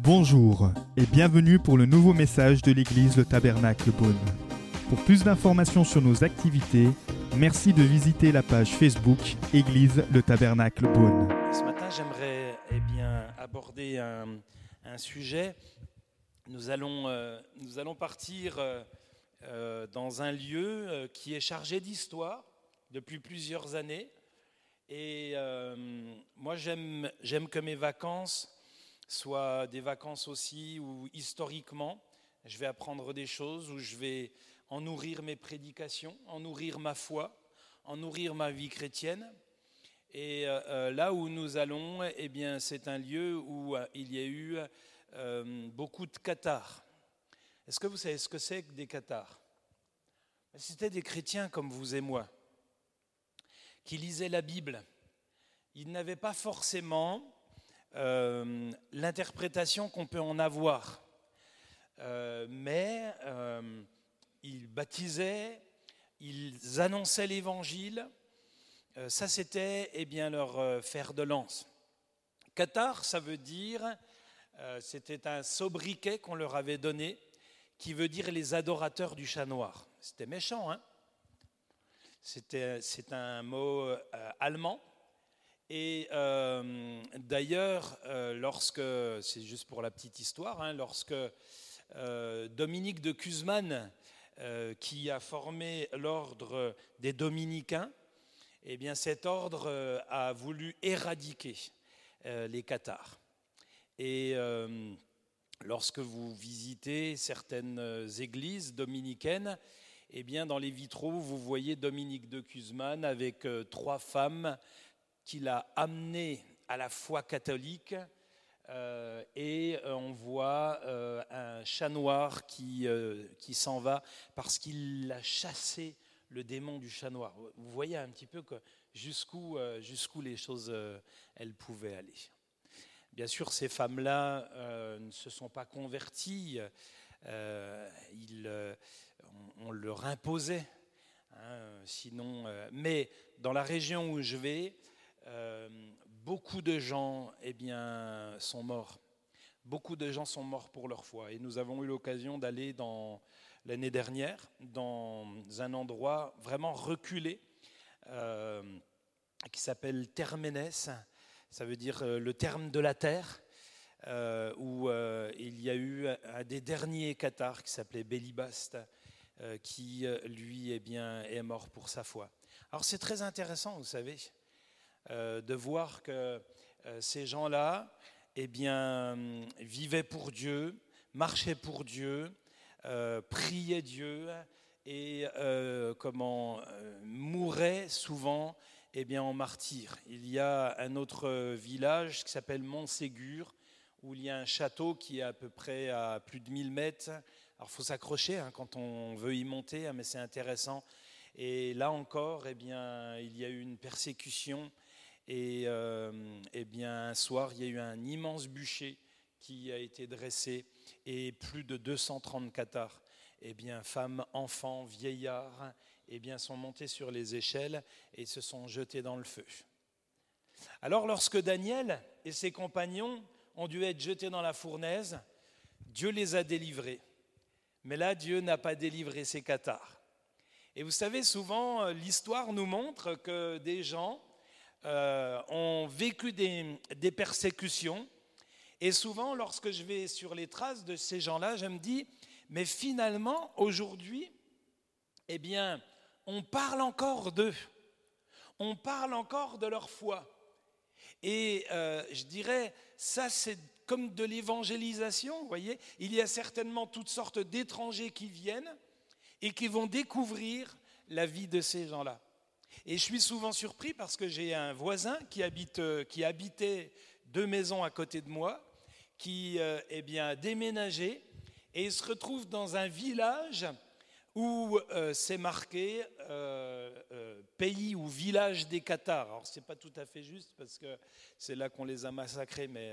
Bonjour et bienvenue pour le nouveau message de l'église Le Tabernacle Beaune. Pour plus d'informations sur nos activités, merci de visiter la page Facebook Église Le Tabernacle Beaune. Ce matin, j'aimerais eh bien, aborder un, sujet. Nous allons, euh, partir euh, euh, dans un lieu qui est chargé d'histoire depuis plusieurs années. Et euh, moi, j'aime que mes vacances soient des vacances aussi où historiquement, je vais apprendre des choses, où je vais en nourrir mes prédications, en nourrir ma foi, en nourrir ma vie chrétienne. Et euh, euh, là où nous allons, eh bien, c'est un lieu où il y a eu beaucoup de cathares. Est-ce que vous savez ce que c'est que des cathares? C'était des chrétiens comme vous et moi, qui lisaient la Bible. Ils n'avaient pas forcément euh, l'interprétation qu'on peut en avoir, Euh, mais euh, ils baptisaient, ils annonçaient l'évangile. Ça, c'était eh bien leur fer de lance. Cathare, ça veut dire, c'était un sobriquet qu'on leur avait donné, qui veut dire les adorateurs du chat noir. C'était méchant, hein? C'est un mot euh, allemand. Et euh, d'ailleurs, euh, lorsque, c'est juste pour la petite histoire, hein, lorsque euh, Dominique de euh, qui a formé l'ordre des dominicains, eh bien cet ordre euh, a voulu éradiquer euh, les cathares. Et euh, lorsque vous visitez certaines euh, églises dominicaines, eh bien dans les vitraux, vous voyez Dominique de Cusman avec euh, trois femmes qu'il a amenées à la foi catholique. Euh, et euh, on voit un chat noir qui, qui s'en va parce qu'il a chassé le démon du chat noir. Vous voyez un petit peu jusqu'où jusqu'où les choses elles pouvaient aller. Bien sûr, ces femmes-là ne se sont pas converties. Euh, euh, on, leur imposait. hein, sinon, euh, mais dans la région où je vais, beaucoup de gens eh bien, sont morts. Beaucoup de gens sont morts pour leur foi. Et nous avons eu l'occasion d'aller dans l'année dernière dans un endroit vraiment reculé qui s'appelle Terménès. Ça veut dire le terme de la terre, euh, où euh, il y a eu un des derniers cathares qui s'appelait Bélibast, euh, qui lui eh bien, est mort pour sa foi. Alors c'est très intéressant, vous savez, de voir que ces gens-là eh bien, vivaient pour Dieu, marchaient pour Dieu, priaient Dieu et comment mouraient souvent eh bien, en martyr. Il y a un autre village qui s'appelle Montségur, où il y a un château qui est à peu près à plus de 1000 mètres. Alors il faut s'accrocher hein, quand on veut y monter, hein, mais c'est intéressant. Et là encore, eh bien, il y a eu une persécution. Et euh, eh bien, un soir, il y a eu un immense bûcher qui a été dressé et plus de 230 cathares, eh bien, femmes, enfants, vieillards, eh bien, sont montés sur les échelles et se sont jetés dans le feu. Alors, lorsque Daniel et ses compagnons ont dû être jetés dans la fournaise, Dieu les a délivrés. Mais là, Dieu n'a pas délivré ces cathares. Et vous savez, souvent, euh, l'histoire nous montre que des gens euh, ont vécu des, des persécutions. Et souvent, lorsque je vais sur les traces de ces gens-là, je me dis, mais finalement, aujourd'hui, eh bien, on parle encore d'eux. On parle encore de leur foi. Et euh, je dirais, ça c'est comme de l'évangélisation, vous voyez. Il y a certainement toutes sortes d'étrangers qui viennent et qui vont découvrir la vie de ces gens-là. Et je suis souvent surpris parce que j'ai un voisin qui, habite, euh, qui habitait deux maisons à côté de moi, qui euh, eh bien, a déménagé et il se retrouve dans un village où euh, c'est marqué euh, euh, pays ou village des Cathares. Alors, ce n'est pas tout à fait juste parce que c'est là qu'on les a massacrés, mais.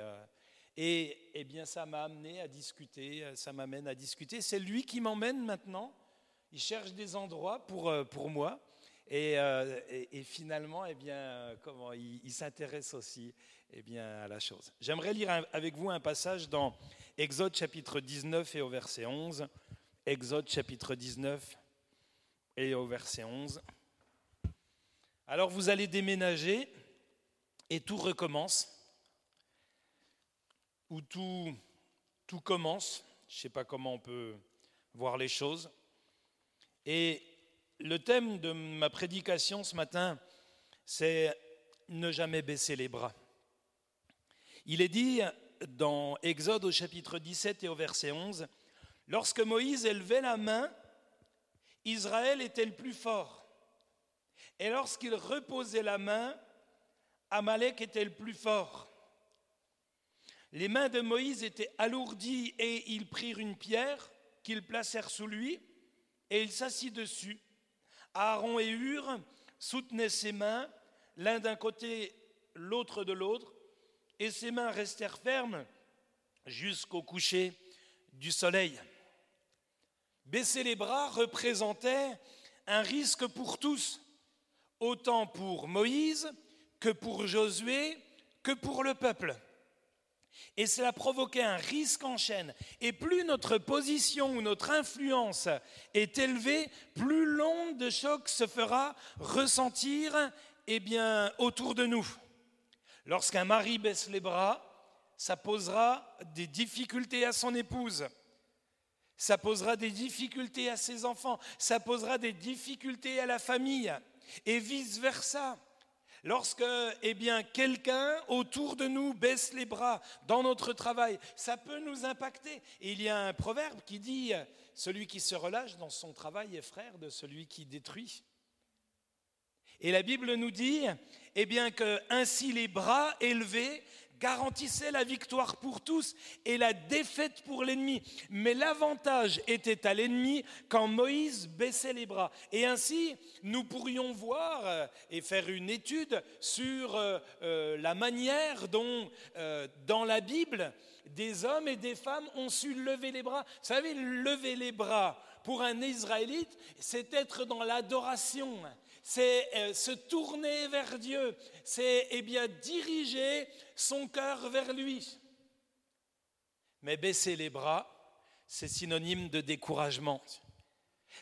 et eh bien, ça m'a amené à discuter, ça m'amène à discuter. C'est lui qui m'emmène maintenant. Il cherche des endroits pour, pour moi. Et, euh, finalement, eh bien, comment il, s'intéresse aussi eh bien, à la chose. J'aimerais lire avec vous un passage dans Exode chapitre 19 et au verset 11. Exode chapitre 19 et au verset 11. Alors vous allez déménager et tout recommence, ou tout, tout commence, je ne sais pas comment on peut voir les choses. Et le thème de ma prédication ce matin, c'est ne jamais baisser les bras. Il est dit dans Exode au chapitre 17 et au verset 11, lorsque Moïse élevait la main, Israël était le plus fort. Et lorsqu'il reposait la main, Amalek était le plus fort. Les mains de Moïse étaient alourdies et ils prirent une pierre qu'ils placèrent sous lui et il s'assit dessus. Aaron et Hur soutenaient ses mains, l'un d'un côté, l'autre de l'autre, et ses mains restèrent fermes jusqu'au coucher du soleil. Baisser les bras représentait un risque pour tous, autant pour Moïse que pour Josué que pour le peuple. Et cela provoquait un risque en chaîne. Et plus notre position ou notre influence est élevée, plus l'onde de choc se fera ressentir eh bien, autour de nous. Lorsqu'un mari baisse les bras, ça posera des difficultés à son épouse. Ça posera des difficultés à ses enfants. Ça posera des difficultés à la famille. Et vice-versa. Lorsque eh bien, quelqu'un autour de nous baisse les bras dans notre travail, ça peut nous impacter. Et il y a un proverbe qui dit Celui qui se relâche dans son travail est frère de celui qui détruit. Et la Bible nous dit eh bien, que ainsi les bras élevés garantissait la victoire pour tous et la défaite pour l'ennemi. Mais l'avantage était à l'ennemi quand Moïse baissait les bras. Et ainsi, nous pourrions voir euh, et faire une étude sur euh, euh, la manière dont, dans la Bible, des hommes et des femmes ont su lever les bras. Vous savez, lever les bras pour un Israélite, c'est être dans l'adoration c'est euh, se tourner vers Dieu, c'est eh bien diriger son cœur vers lui. Mais baisser les bras, c'est synonyme de découragement,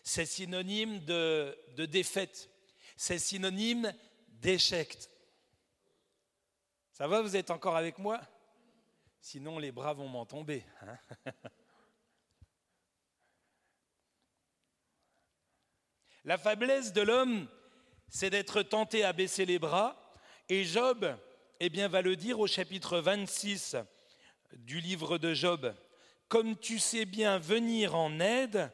c'est synonyme de, défaite, c'est synonyme d'échec. Ça va, vous êtes encore avec moi? Sinon, les bras vont m'en tomber. Hein La faiblesse de l'homme c'est d'être tenté à baisser les bras. Et Job, eh bien, va le dire au chapitre 26 du livre de Job. Comme tu sais bien venir en aide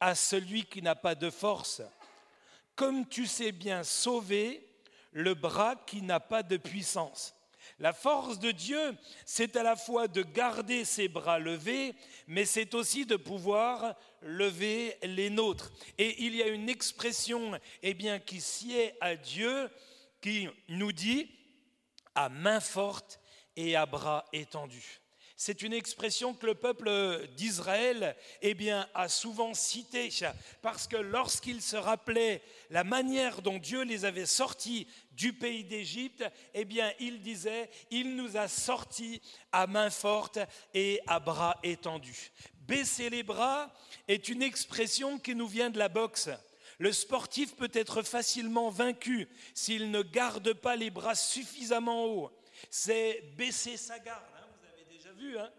à celui qui n'a pas de force, comme tu sais bien sauver le bras qui n'a pas de puissance. La force de Dieu, c'est à la fois de garder ses bras levés, mais c'est aussi de pouvoir lever les nôtres. Et il y a une expression eh qui sied à Dieu qui nous dit à main forte et à bras étendus. C'est une expression que le peuple d'Israël eh bien, a souvent citée, parce que lorsqu'ils se rappelaient la manière dont Dieu les avait sortis du pays d'Égypte, eh bien, il disait, il nous a sortis à main forte et à bras étendus. Baisser les bras est une expression qui nous vient de la boxe. Le sportif peut être facilement vaincu s'il ne garde pas les bras suffisamment hauts. C'est baisser sa garde Hein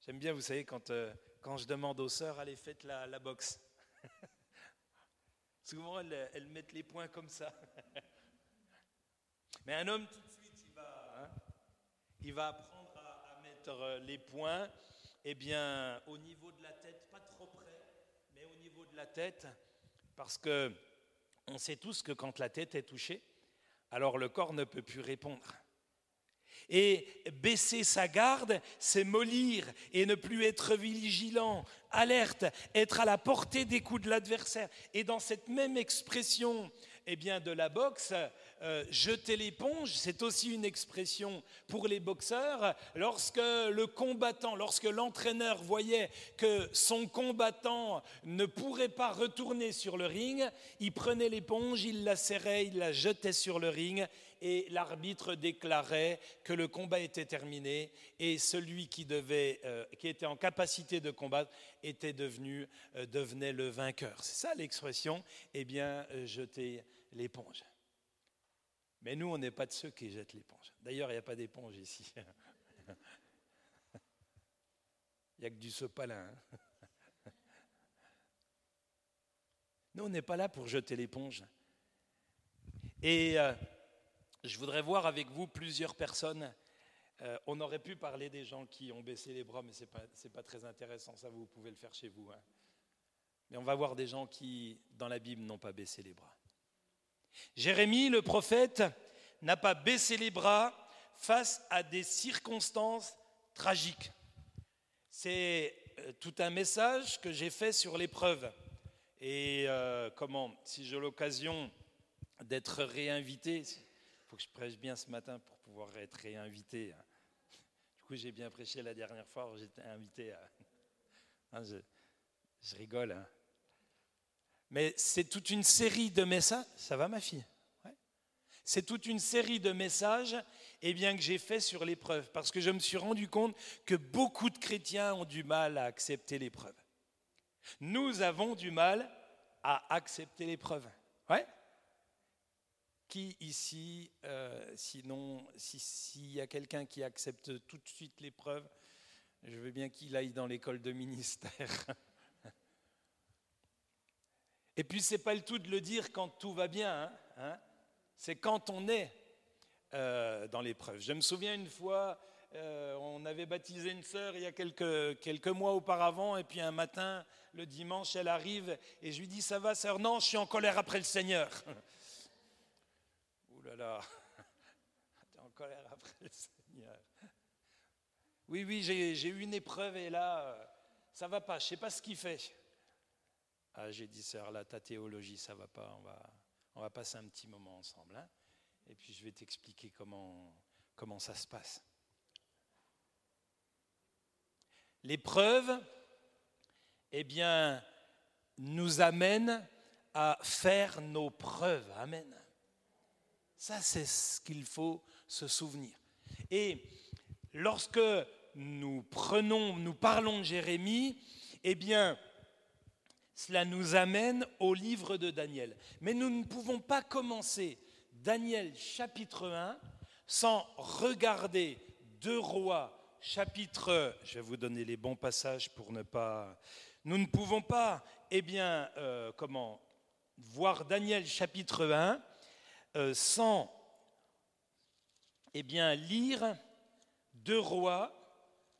J'aime bien, vous savez, quand, euh, quand je demande aux sœurs, allez, faites la, boxe. Souvent, elles, mettent les poings comme ça. Mais un homme, tout de suite, il va, hein, apprendre à, mettre euh, les poings eh bien, au niveau de la tête, pas trop près, mais au niveau de la tête, parce que on sait tous que quand la tête est touchée, alors le corps ne peut plus répondre. Et baisser sa garde, c'est mollir et ne plus être vigilant, alerte, être à la portée des coups de l'adversaire. Et dans cette même expression eh bien, de la boxe, euh, jeter l'éponge, c'est aussi une expression pour les boxeurs. Lorsque le combattant, lorsque l'entraîneur voyait que son combattant ne pourrait pas retourner sur le ring, il prenait l'éponge, il la serrait, il la jetait sur le ring et l'arbitre déclarait que le combat était terminé et celui qui, devait, euh, était en capacité de combattre était devenu, euh, devenait le vainqueur. C'est ça l'expression, eh bien, jeter l'éponge. Mais nous, on n'est pas de ceux qui jettent l'éponge. D'ailleurs, il n'y a pas d'éponge ici. Il n'y a que du sopalin. Hein. Nous, on n'est pas là pour jeter l'éponge. Et euh, je voudrais voir avec vous plusieurs personnes. Euh, on aurait pu parler des gens qui ont baissé les bras, mais ce n'est pas, très intéressant. Ça, vous pouvez le faire chez vous. Hein. Mais on va voir des gens qui, dans la Bible, n'ont pas baissé les bras. Jérémie, le prophète, n'a pas baissé les bras face à des circonstances tragiques. C'est euh, tout un message que j'ai fait sur l'épreuve. Et euh, comment, si j'ai l'occasion d'être réinvité, je prêche bien ce matin pour pouvoir être réinvité. Du coup, j'ai bien prêché la dernière fois, j'étais invité. Hein, je, je rigole. Hein. Mais c'est toute une série de messages. Ça va, ma fille? C'est toute une série de messages eh bien, que j'ai fait sur l'épreuve, parce que je me suis rendu compte que beaucoup de chrétiens ont du mal à accepter l'épreuve. Nous avons du mal à accepter l'épreuve. Ouais? Qui ici, euh, sinon, s'il y a quelqu'un qui accepte tout de suite l'épreuve, je veux bien qu'il aille dans l'école de ministère. Et puis, ce n'est pas le tout de le dire quand tout va bien, hein, hein. c'est quand on est euh, dans l'épreuve. Je me souviens une fois, euh, on avait baptisé une sœur il y a quelques, quelques mois auparavant, et puis un matin, le dimanche, elle arrive, et je lui dis, ça va, sœur? Non, je suis en colère après le Seigneur. Là tu en colère après le Seigneur. Oui, oui, j'ai eu une épreuve, et là, euh, ça va pas, je sais pas ce qu'il fait. Ah, j'ai dit, sœur, là, ta théologie, ça va pas, on va, on va passer un petit moment ensemble. Hein. et puis je vais t'expliquer comment, comment ça se passe. L'épreuve, eh bien, nous amène à faire nos preuves. Amen. Ça, c'est ce qu'il faut se souvenir. Et lorsque nous prenons, nous parlons de Jérémie, eh bien, cela nous amène au livre de Daniel. Mais nous ne pouvons pas commencer Daniel chapitre 1 sans regarder deux rois chapitre, je vais vous donner les bons passages pour ne pas... Nous ne pouvons pas, eh bien, euh, comment, voir Daniel chapitre 1 euh, sans, eh bien, lire deux rois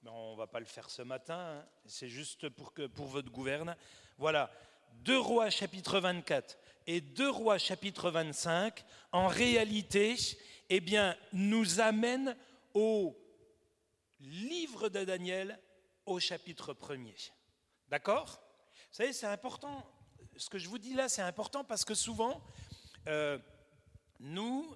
on ne va pas le faire ce matin, hein. c'est juste pour, que, pour votre gouverne. Voilà, 2 rois chapitre 24 et 2 rois chapitre 25, en réalité, eh bien, nous amènent au livre de Daniel au chapitre 1er. D'accord? Vous savez, c'est important. Ce que je vous dis là, c'est important parce que souvent, euh, nous,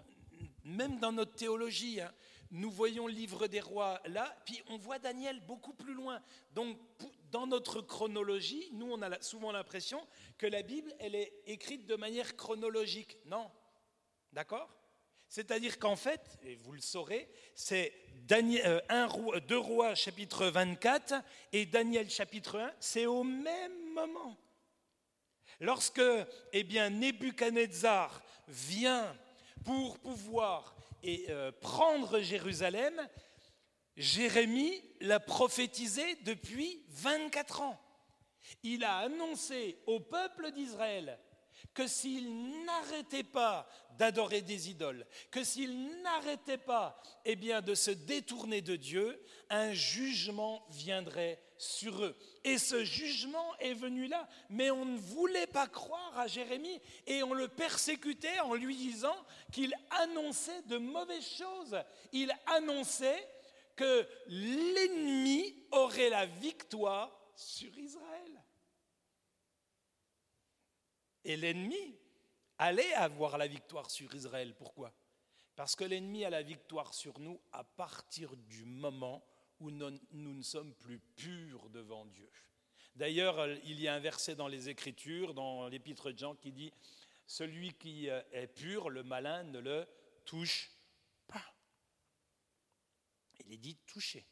même dans notre théologie, hein, nous voyons livre des rois là, puis on voit Daniel beaucoup plus loin. Donc, dans notre chronologie, nous, on a souvent l'impression que la Bible, elle est écrite de manière chronologique. Non. D'accord? C'est-à-dire qu'en fait, et vous le saurez, c'est Daniel, euh, 2 rois chapitre 24 et Daniel chapitre 1, c'est au même moment. Lorsque, eh bien, Nebuchadnezzar vient pour pouvoir euh, prendre Jérusalem, Jérémie l'a prophétisé depuis 24 ans. Il a annoncé au peuple d'Israël que s'il n'arrêtait pas d'adorer des idoles, que s'il n'arrêtait pas eh de se détourner de Dieu, un jugement viendrait sur eux. Et ce jugement est venu là, mais on ne voulait pas croire à Jérémie et on le persécutait en lui disant qu'il annonçait de mauvaises choses. Il annonçait que l'ennemi aurait la victoire sur Israël. Et l'ennemi allait avoir la victoire sur Israël. Pourquoi? Parce que l'ennemi a la victoire sur nous à partir du moment nous, ne sommes plus purs devant Dieu. D'ailleurs, il y a un verset dans les Écritures, dans l'épître de Jean, qui dit Celui qui est pur, le malin ne le touche pas. Il est dit toucher.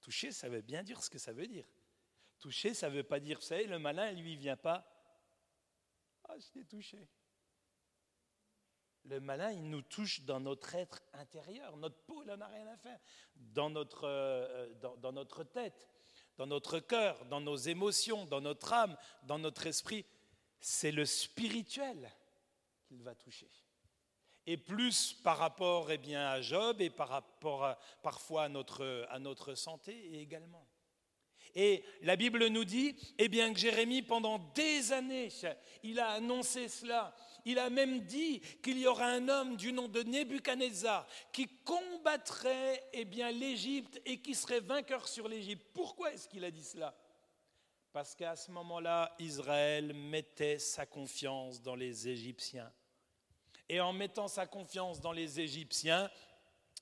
Toucher, ça veut bien dire ce que ça veut dire. Toucher, ça ne veut pas dire, vous savez, le malin, lui, il vient pas. Ah, je t'ai touché. Le malin, il nous touche dans notre être intérieur. Notre peau, il n'en a rien à faire. Dans notre, euh, dans, dans notre tête, dans notre cœur, dans nos émotions, dans notre âme, dans notre esprit. C'est le spirituel qu'il va toucher. Et plus par rapport eh bien, à Job et par rapport parfois à notre, à notre santé également. Et la Bible nous dit eh bien, que Jérémie, pendant des années, il a annoncé cela. Il a même dit qu'il y aura un homme du nom de Nebuchadnezzar qui combattrait eh bien, l'Égypte et qui serait vainqueur sur l'Égypte. Pourquoi est-ce qu'il a dit cela? Parce qu'à ce moment-là, Israël mettait sa confiance dans les Égyptiens. Et en mettant sa confiance dans les Égyptiens,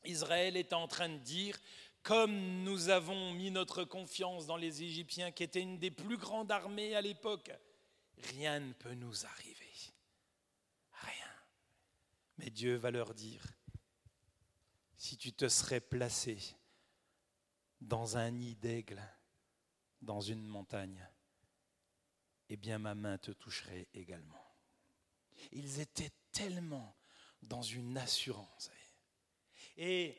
Israël est en train de dire comme nous avons mis notre confiance dans les Égyptiens, qui étaient une des plus grandes armées à l'époque, rien ne peut nous arriver. Mais Dieu va leur dire, si tu te serais placé dans un nid d'aigle, dans une montagne, eh bien ma main te toucherait également. Ils étaient tellement dans une assurance. Et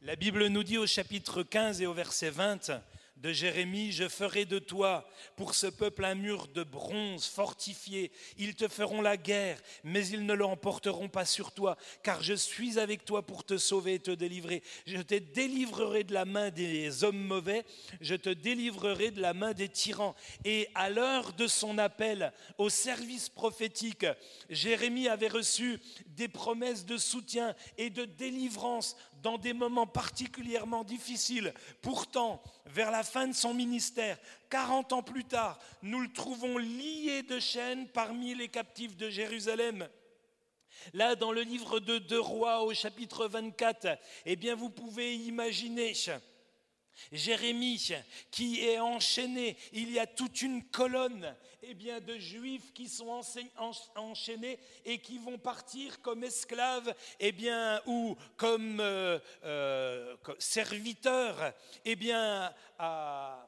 la Bible nous dit au chapitre 15 et au verset 20, de Jérémie, je ferai de toi pour ce peuple un mur de bronze fortifié. Ils te feront la guerre, mais ils ne l'emporteront pas sur toi, car je suis avec toi pour te sauver et te délivrer. Je te délivrerai de la main des hommes mauvais, je te délivrerai de la main des tyrans. Et à l'heure de son appel au service prophétique, Jérémie avait reçu des promesses de soutien et de délivrance dans des moments particulièrement difficiles. Pourtant, vers la fin de son ministère, 40 ans plus tard, nous le trouvons lié de chaînes parmi les captifs de Jérusalem. Là, dans le livre de Deux Rois au chapitre 24, eh bien, vous pouvez imaginer Jérémie qui est enchaîné, il y a toute une colonne eh bien, de juifs qui sont enchaînés et qui vont partir comme esclaves eh bien, ou comme, euh, euh, serviteurs eh bien, à,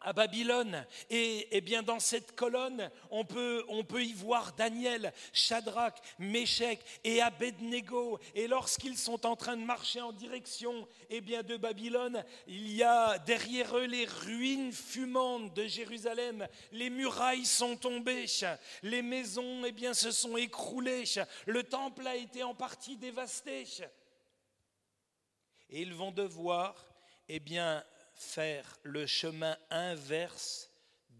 à Babylone. Et, eh bien dans cette colonne, on peut, y voir Daniel, Shadrach, Meshach et Abednego. Et lorsqu'ils sont en train de marcher en direction eh bien, de Babylone, il y a derrière eux les ruines fumantes de Jérusalem. Les murailles sont tombées, les maisons eh bien, se sont écroulées, le temple a été en partie dévasté. Et ils vont devoir eh bien, faire le chemin inverse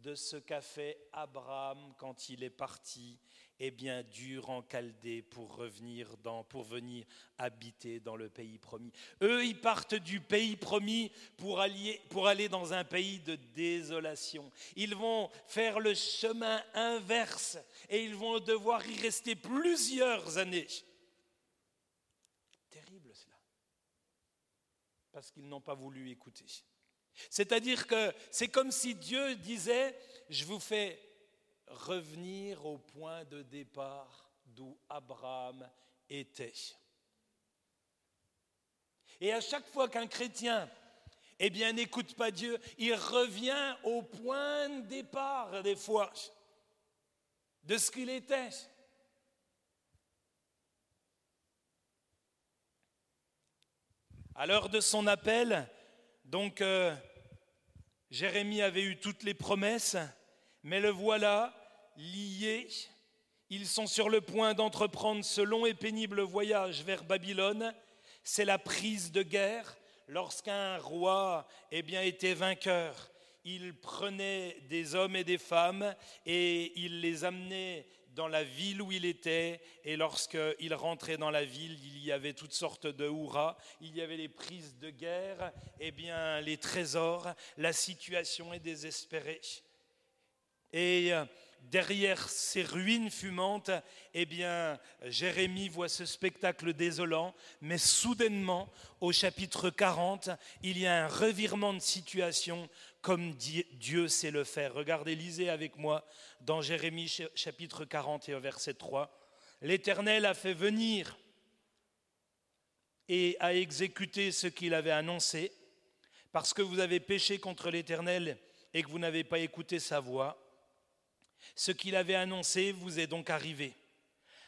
de ce qu'a fait Abraham quand il est parti et bien dur en Chaldée pour revenir pour venir habiter dans le pays promis. Eux, ils partent du pays promis pour aller, pour aller dans un pays de désolation. Ils vont faire le chemin inverse et ils vont devoir y rester plusieurs années. Terrible cela. Parce qu'ils n'ont pas voulu écouter. C'est-à-dire que c'est comme si Dieu disait, je vous fais revenir au point de départ d'où Abraham était. Et à chaque fois qu'un chrétien eh bien, n'écoute pas Dieu, il revient au point de départ des fois de ce qu'il était. À l'heure de son appel, donc, euh, Jérémie avait eu toutes les promesses, mais le voilà lié. Ils sont sur le point d'entreprendre ce long et pénible voyage vers Babylone. C'est la prise de guerre. Lorsqu'un roi eh bien, était vainqueur, il prenait des hommes et des femmes et il les amenait dans la ville où il était, et lorsqu'il rentrait dans la ville, il y avait toutes sortes de hurrahs, il y avait les prises de guerre, et eh bien les trésors, la situation est désespérée. Et euh, derrière ces ruines fumantes, eh bien, Jérémie voit ce spectacle désolant, mais soudainement, au chapitre 40, il y a un revirement de situation comme Dieu sait le faire. Regardez, lisez avec moi dans Jérémie chapitre 40 et verset 3. L'Éternel a fait venir et a exécuté ce qu'il avait annoncé, parce que vous avez péché contre l'Éternel et que vous n'avez pas écouté sa voix. Ce qu'il avait annoncé vous est donc arrivé.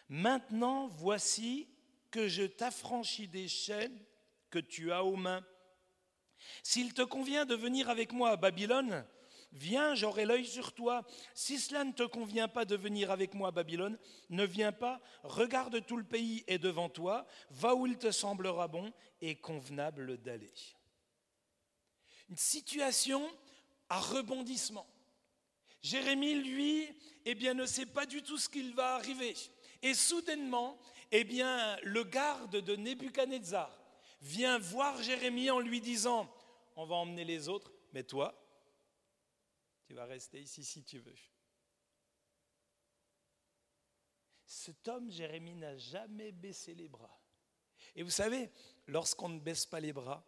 Maintenant, voici que je t'affranchis des chaînes que tu as aux mains. S'il te convient de venir avec moi à Babylone, viens, j'aurai l'œil sur toi. Si cela ne te convient pas de venir avec moi à Babylone, ne viens pas, regarde tout le pays est devant toi, va où il te semblera bon et convenable d'aller. Une situation à rebondissement. Jérémie, lui, eh bien, ne sait pas du tout ce qu'il va arriver. Et soudainement, eh bien, le garde de Nebuchadnezzar vient voir Jérémie en lui disant, on va emmener les autres, mais toi, tu vas rester ici si tu veux. Cet homme, Jérémie, n'a jamais baissé les bras. Et vous savez, lorsqu'on ne baisse pas les bras,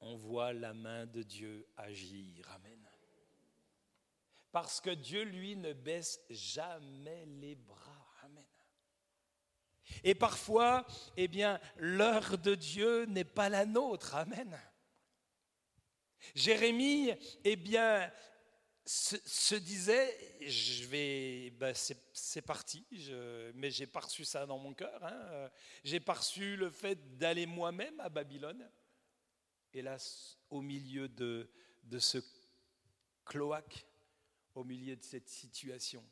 on voit la main de Dieu agir. Amen. Parce que Dieu, lui, ne baisse jamais les bras. Et parfois, eh bien, l'heure de Dieu n'est pas la nôtre. Amen. Jérémie, eh bien, se, disait, je vais, ben c'est parti, je, mais j'ai pas reçu ça dans mon cœur. Hein. J'ai pas reçu le fait d'aller moi-même à Babylone. Hélas, au milieu de, de ce cloaque, au milieu de cette situation,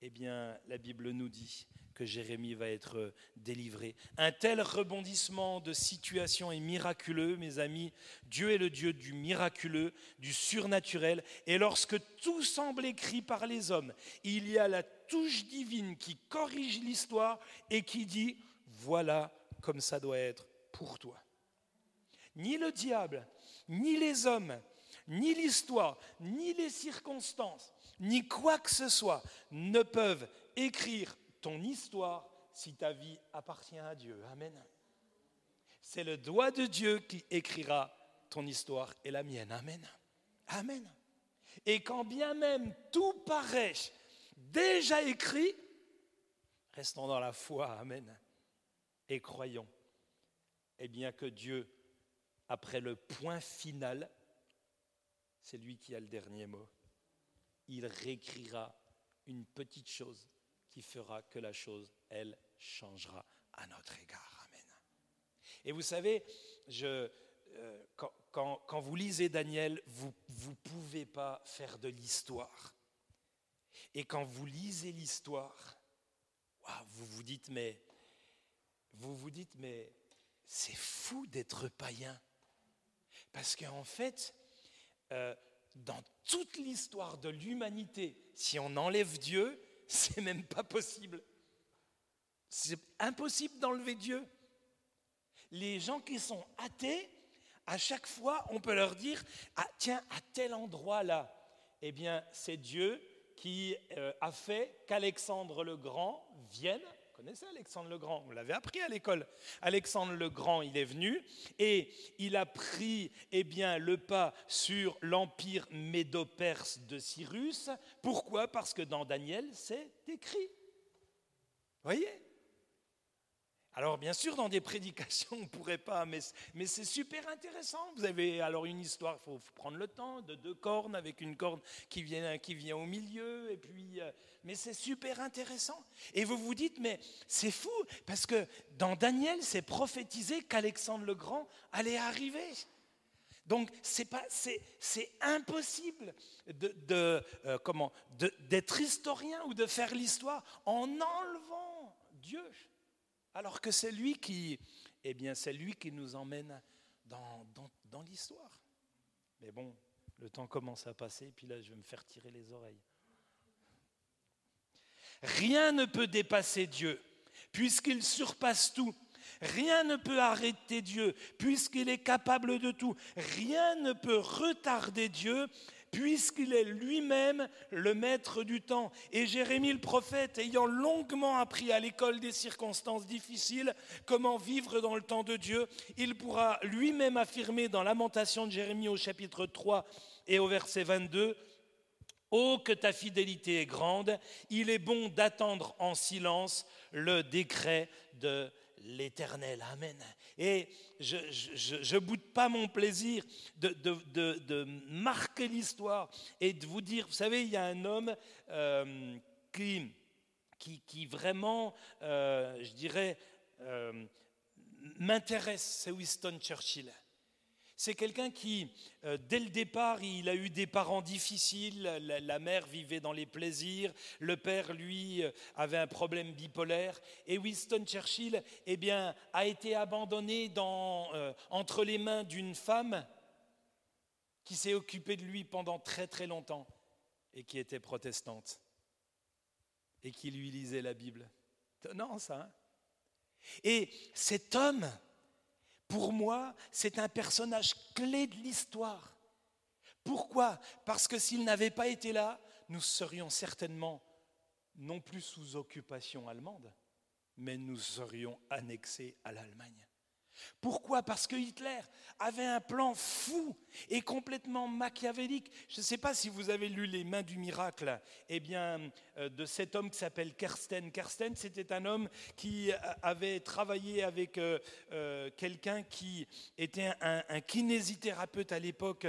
eh bien, la Bible nous dit que Jérémie va être délivré. Un tel rebondissement de situation est miraculeux, mes amis. Dieu est le Dieu du miraculeux, du surnaturel. Et lorsque tout semble écrit par les hommes, il y a la touche divine qui corrige l'histoire et qui dit, voilà comme ça doit être pour toi. Ni le diable, ni les hommes, ni l'histoire, ni les circonstances, ni quoi que ce soit ne peuvent écrire ton histoire si ta vie appartient à Dieu. Amen. C'est le doigt de Dieu qui écrira ton histoire et la mienne. Amen. Amen. Et quand bien même tout paraît déjà écrit, restons dans la foi. Amen. Et croyons. Eh bien que Dieu, après le point final, c'est lui qui a le dernier mot. Il réécrira une petite chose qui fera que la chose, elle, changera à notre égard. Amen. Et vous savez, je, euh, quand, vous lisez Daniel, vous ne pouvez pas faire de l'histoire. Et quand vous lisez l'histoire, vous vous dites, mais, vous vous dites, mais c'est fou d'être païen. Parce qu'en fait, euh, dans toute l'histoire de l'humanité, si on enlève Dieu, c'est même pas possible. C'est impossible d'enlever Dieu. Les gens qui sont athées, à chaque fois, on peut leur dire ah, tiens, à tel endroit-là, eh bien, c'est Dieu qui euh, a fait qu'Alexandre le Grand vienne connaissez Alexandre le Grand, vous l'avez appris à l'école. Alexandre le Grand, il est venu et il a pris eh bien, le pas sur l'empire médo-perse de Cyrus. Pourquoi? Parce que dans Daniel, c'est écrit. Voyez? Alors bien sûr, dans des prédications, on ne pourrait pas, mais, c'est super intéressant. Vous avez alors une histoire, il faut, prendre le temps, de deux cornes avec une corne qui vient, qui vient au milieu, et puis, euh, mais c'est super intéressant. Et vous vous dites, mais c'est fou, parce que dans Daniel, c'est prophétisé qu'Alexandre le Grand allait arriver. Donc c'est pas, c'est, impossible de, de euh, comment, d'être historien ou de faire l'histoire en enlevant Dieu alors que c'est lui qui, eh bien, c'est lui qui nous emmène dans, dans, l'histoire. Mais bon, le temps commence à passer, puis là, je vais me faire tirer les oreilles. Rien ne peut dépasser Dieu, puisqu'il surpasse tout. Rien ne peut arrêter Dieu, puisqu'il est capable de tout. Rien ne peut retarder Dieu, puisqu'il est lui-même le maître du temps. Et Jérémie le prophète, ayant longuement appris à l'école des circonstances difficiles comment vivre dans le temps de Dieu, il pourra lui-même affirmer dans Lamentation de Jérémie au chapitre 3 et au verset 22, Oh, que ta fidélité est grande, il est bon d'attendre en silence le décret de l'Éternel. Amen. Et je ne boude pas mon plaisir de, de, marquer l'histoire et de vous dire, vous savez, il y a un homme euh, qui, qui, qui, vraiment, euh, je dirais, euh, m'intéresse, c'est Winston Churchill. C'est quelqu'un qui, euh, dès le départ, il a eu des parents difficiles. La, mère vivait dans les plaisirs. Le père, lui, euh, avait un problème bipolaire. Et Winston Churchill, eh bien, a été abandonné euh, entre les mains d'une femme qui s'est occupée de lui pendant très très longtemps et qui était protestante et qui lui lisait la Bible. Non, ça. Hein et cet homme, pour moi, c'est un personnage clé de l'histoire. Pourquoi? Parce que s'il n'avait pas été là, nous serions certainement non plus sous occupation allemande, mais nous serions annexés à l'Allemagne. Pourquoi? Parce que Hitler avait un plan fou et complètement machiavélique. Je ne sais pas si vous avez lu Les Mains du miracle, eh bien, euh, de cet homme qui s'appelle Kersten. Kersten, c'était un homme qui avait travaillé avec euh, euh, quelqu'un qui était un, kinésithérapeute à l'époque,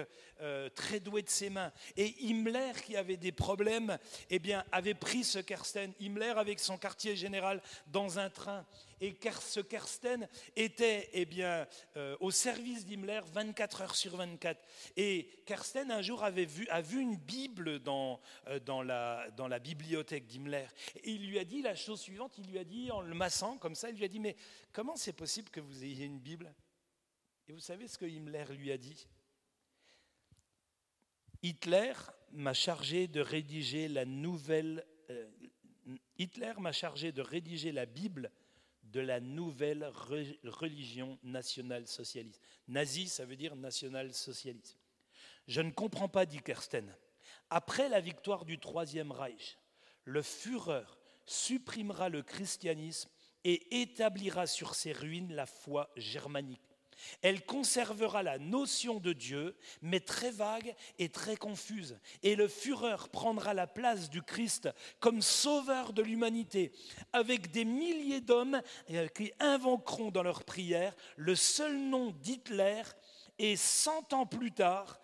très doué de ses mains. Et Himmler, qui avait des problèmes, eh bien, avait pris ce Kersten. Himmler, avec son quartier général, dans un train et ce Kersten était eh bien, euh, au service d'Himmler 24 heures sur 24. Et Kersten, un jour, avait vu, a vu une Bible dans, euh, dans, la, dans la bibliothèque d'Himmler. Et il lui a dit la chose suivante, il lui a dit, en le massant comme ça, il lui a dit, mais comment c'est possible que vous ayez une Bible? Et vous savez ce que Himmler lui a dit Hitler m'a chargé de rédiger la nouvelle... Euh, Hitler m'a chargé de rédiger la Bible de la nouvelle religion nationale socialiste. Nazi, ça veut dire national-socialiste. Je ne comprends pas, dit Kersten. Après la victoire du Troisième Reich, le Führer supprimera le christianisme et établira sur ses ruines la foi germanique. Elle conservera la notion de Dieu, mais très vague et très confuse. Et le Führer prendra la place du Christ comme sauveur de l'humanité, avec des milliers d'hommes euh, qui invoqueront dans leurs prières le seul nom d'Hitler, et cent ans plus tard,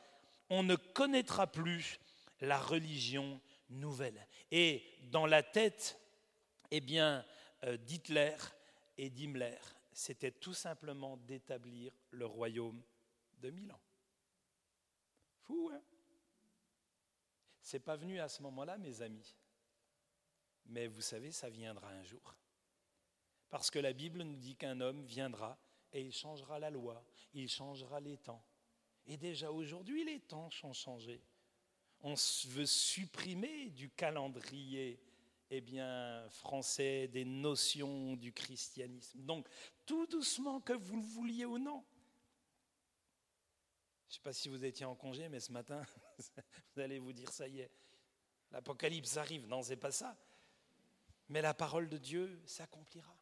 on ne connaîtra plus la religion nouvelle. Et dans la tête, eh bien, euh, d'Hitler et d'Himmler, c'était tout simplement d'établir le royaume de Milan. Fou, hein? C'est pas venu à ce moment-là, mes amis. Mais vous savez, ça viendra un jour. Parce que la Bible nous dit qu'un homme viendra et il changera la loi, il changera les temps. Et déjà aujourd'hui, les temps sont changés. On veut supprimer du calendrier eh bien, français, des notions du christianisme. Donc, tout doucement, que vous le vouliez ou non. Je ne sais pas si vous étiez en congé, mais ce matin, vous allez vous dire, ça y est, l'Apocalypse arrive. Non, c'est pas ça. Mais la parole de Dieu s'accomplira.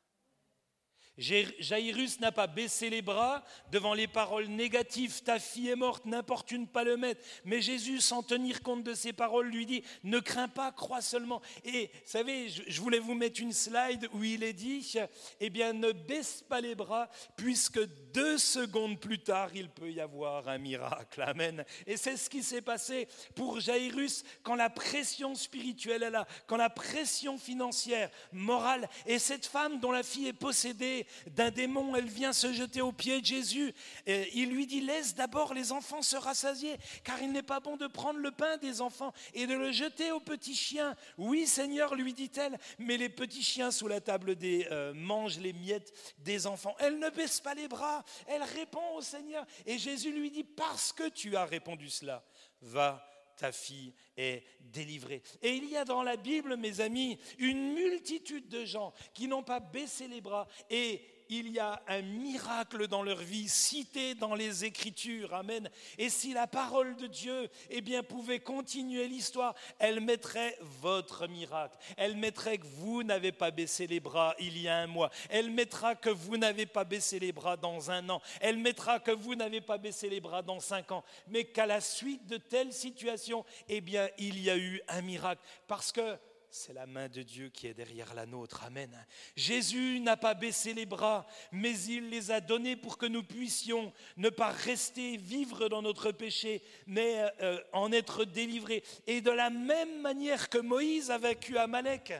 Jairus n'a pas baissé les bras devant les paroles négatives, ta fille est morte, n'importune pas le maître. Mais Jésus, sans tenir compte de ces paroles, lui dit, ne crains pas, crois seulement. Et vous savez, je voulais vous mettre une slide où il est dit, eh bien, ne baisse pas les bras, puisque deux secondes plus tard, il peut y avoir un miracle. Amen. Et c'est ce qui s'est passé pour Jairus quand la pression spirituelle est là, quand la pression financière, morale, et cette femme dont la fille est possédée, d'un démon, elle vient se jeter aux pieds de Jésus. Il lui dit, laisse d'abord les enfants se rassasier, car il n'est pas bon de prendre le pain des enfants et de le jeter aux petits chiens. Oui, Seigneur, lui dit-elle, mais les petits chiens sous la table des, euh, mangent les miettes des enfants. Elle ne baisse pas les bras, elle répond au Seigneur. Et Jésus lui dit, parce que tu as répondu cela, va ta fille est délivrée. Et il y a dans la Bible, mes amis, une multitude de gens qui n'ont pas baissé les bras et il y a un miracle dans leur vie cité dans les Écritures. Amen. Et si la parole de Dieu eh bien, pouvait continuer l'histoire, elle mettrait votre miracle. Elle mettrait que vous n'avez pas baissé les bras il y a un mois. Elle mettra que vous n'avez pas baissé les bras dans un an. Elle mettra que vous n'avez pas baissé les bras dans cinq ans. Mais qu'à la suite de telles situations, eh bien, il y a eu un miracle. Parce que c'est la main de Dieu qui est derrière la nôtre. Amen. Jésus n'a pas baissé les bras, mais il les a donnés pour que nous puissions ne pas rester vivre dans notre péché, mais euh, en être délivrés. Et de la même manière que Moïse a vaincu Amalek.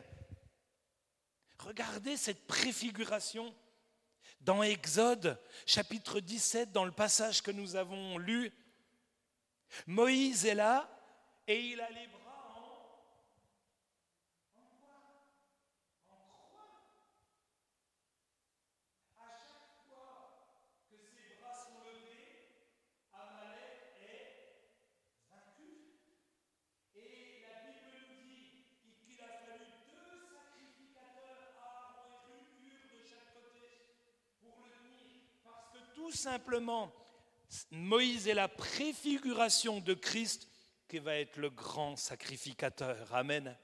Regardez cette préfiguration dans Exode chapitre 17, dans le passage que nous avons lu. Moïse est là et il a les tout simplement, Moïse est la préfiguration de Christ qui va être le grand sacrificateur. Amen.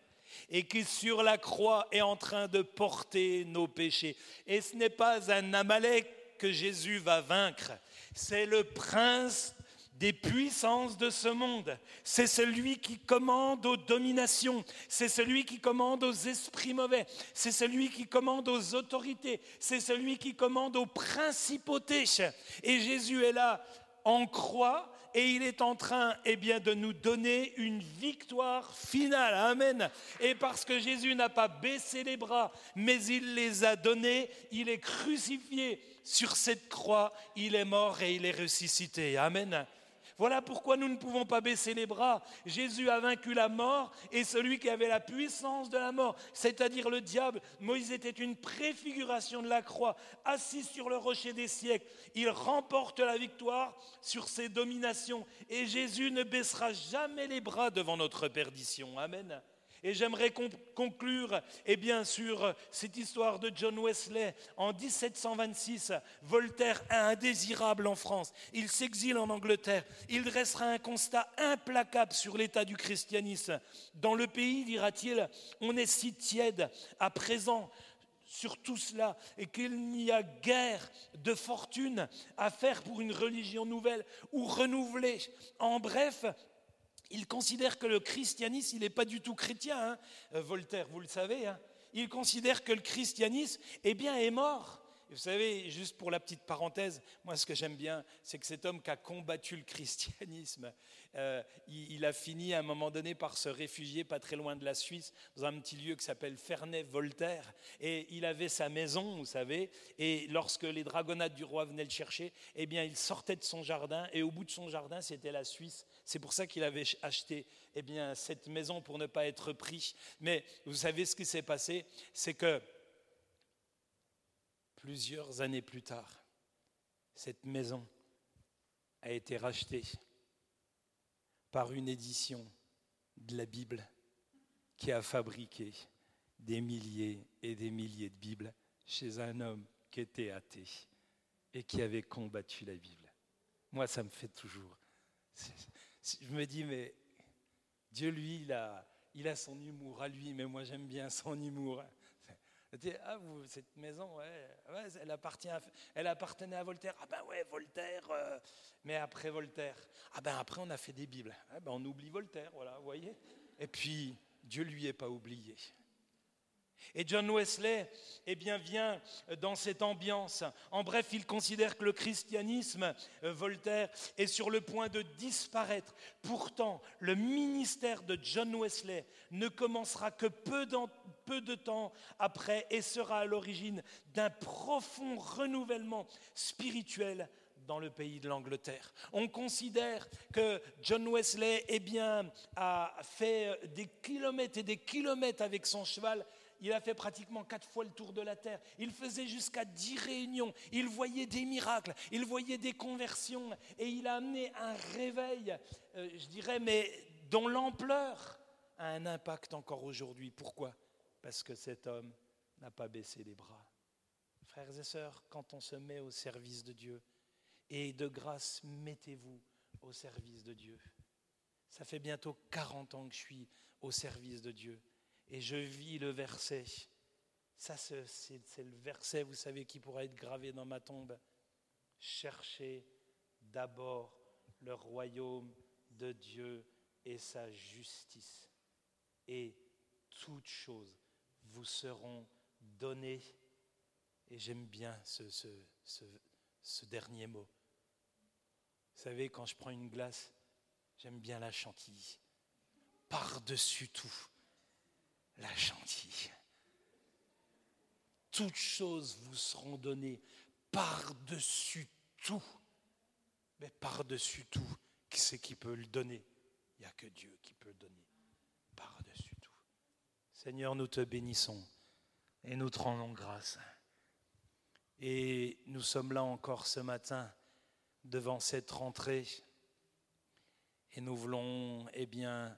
Et qui sur la croix est en train de porter nos péchés. Et ce n'est pas un Amalek que Jésus va vaincre, c'est le prince des puissances de ce monde. C'est celui qui commande aux dominations, c'est celui qui commande aux esprits mauvais, c'est celui qui commande aux autorités, c'est celui qui commande aux principautés. Et Jésus est là en croix et il est en train eh bien, de nous donner une victoire finale. Amen. Et parce que Jésus n'a pas baissé les bras, mais il les a donnés, il est crucifié sur cette croix, il est mort et il est ressuscité. Amen. Voilà pourquoi nous ne pouvons pas baisser les bras. Jésus a vaincu la mort et celui qui avait la puissance de la mort, c'est-à-dire le diable. Moïse était une préfiguration de la croix, assis sur le rocher des siècles. Il remporte la victoire sur ses dominations et Jésus ne baissera jamais les bras devant notre perdition. Amen. Et j'aimerais conclure eh bien, sur cette histoire de John Wesley. En 1726, Voltaire est indésirable en France. Il s'exile en Angleterre. Il dressera un constat implacable sur l'état du christianisme. Dans le pays, dira-t-il, on est si tiède à présent sur tout cela et qu'il n'y a guère de fortune à faire pour une religion nouvelle ou renouvelée. En bref, il considère que le christianisme, il n'est pas du tout chrétien, hein. euh, Voltaire, vous le savez. Hein. il considère que le christianisme, eh bien, est mort. Vous savez, juste pour la petite parenthèse, moi ce que j'aime bien, c'est que cet homme qui a combattu le christianisme, euh, il, a fini à un moment donné par se réfugier pas très loin de la Suisse, dans un petit lieu qui s'appelle Ferney-Voltaire. Et il avait sa maison, vous savez, et lorsque les dragonnades du roi venaient le chercher, eh bien, il sortait de son jardin, et au bout de son jardin, c'était la Suisse. C'est pour ça qu'il avait acheté eh bien, cette maison pour ne pas être pris. Mais vous savez ce qui s'est passé C'est que plusieurs années plus tard, cette maison a été rachetée par une édition de la Bible qui a fabriqué des milliers et des milliers de Bibles chez un homme qui était athée et qui avait combattu la Bible. Moi, ça me fait toujours je me dis, mais Dieu, lui, il a, il a son humour à lui, mais moi j'aime bien son humour. Ah, vous, cette maison, ouais, elle, appartient elle appartenait à Voltaire. Ah ben ouais, Voltaire. Euh, mais après Voltaire, ah ben après on a fait des Bibles. Ah ben on oublie Voltaire, voilà, vous voyez. Et puis Dieu lui est pas oublié. Et John Wesley eh bien, vient dans cette ambiance. En bref, il considère que le christianisme, euh, Voltaire, est sur le point de disparaître. Pourtant, le ministère de John Wesley ne commencera que peu, de temps après et sera à l'origine d'un profond renouvellement spirituel dans le pays de l'Angleterre. On considère que John Wesley eh bien, a fait des kilomètres et des kilomètres avec son cheval il a fait pratiquement quatre fois le tour de la terre. Il faisait jusqu'à dix réunions. Il voyait des miracles. Il voyait des conversions. Et il a amené un réveil, euh, je dirais, mais dont l'ampleur a un impact encore aujourd'hui. Pourquoi? Parce que cet homme n'a pas baissé les bras. frères et sœurs, quand on se met au service de Dieu, et de grâce, mettez-vous au service de Dieu. Ça fait bientôt 40 ans que je suis au service de Dieu, et je vis le verset. Ça, c'est le verset, vous savez, qui pourra être gravé dans ma tombe. Cherchez d'abord le royaume de Dieu et sa justice, et toutes choses vous seront données. Et j'aime bien ce, ce, dernier mot. Vous savez, quand je prends une glace, j'aime bien la chantilly. Par-dessus tout, la chantilly. Toutes choses vous seront données par-dessus tout. Mais par-dessus tout, qui c'est qui peut le donner? Il n'y a que Dieu qui peut le donner. Par-dessus tout. Seigneur, nous te bénissons et nous te rendons grâce. Et nous sommes là encore ce matin devant cette rentrée et nous voulons, eh bien,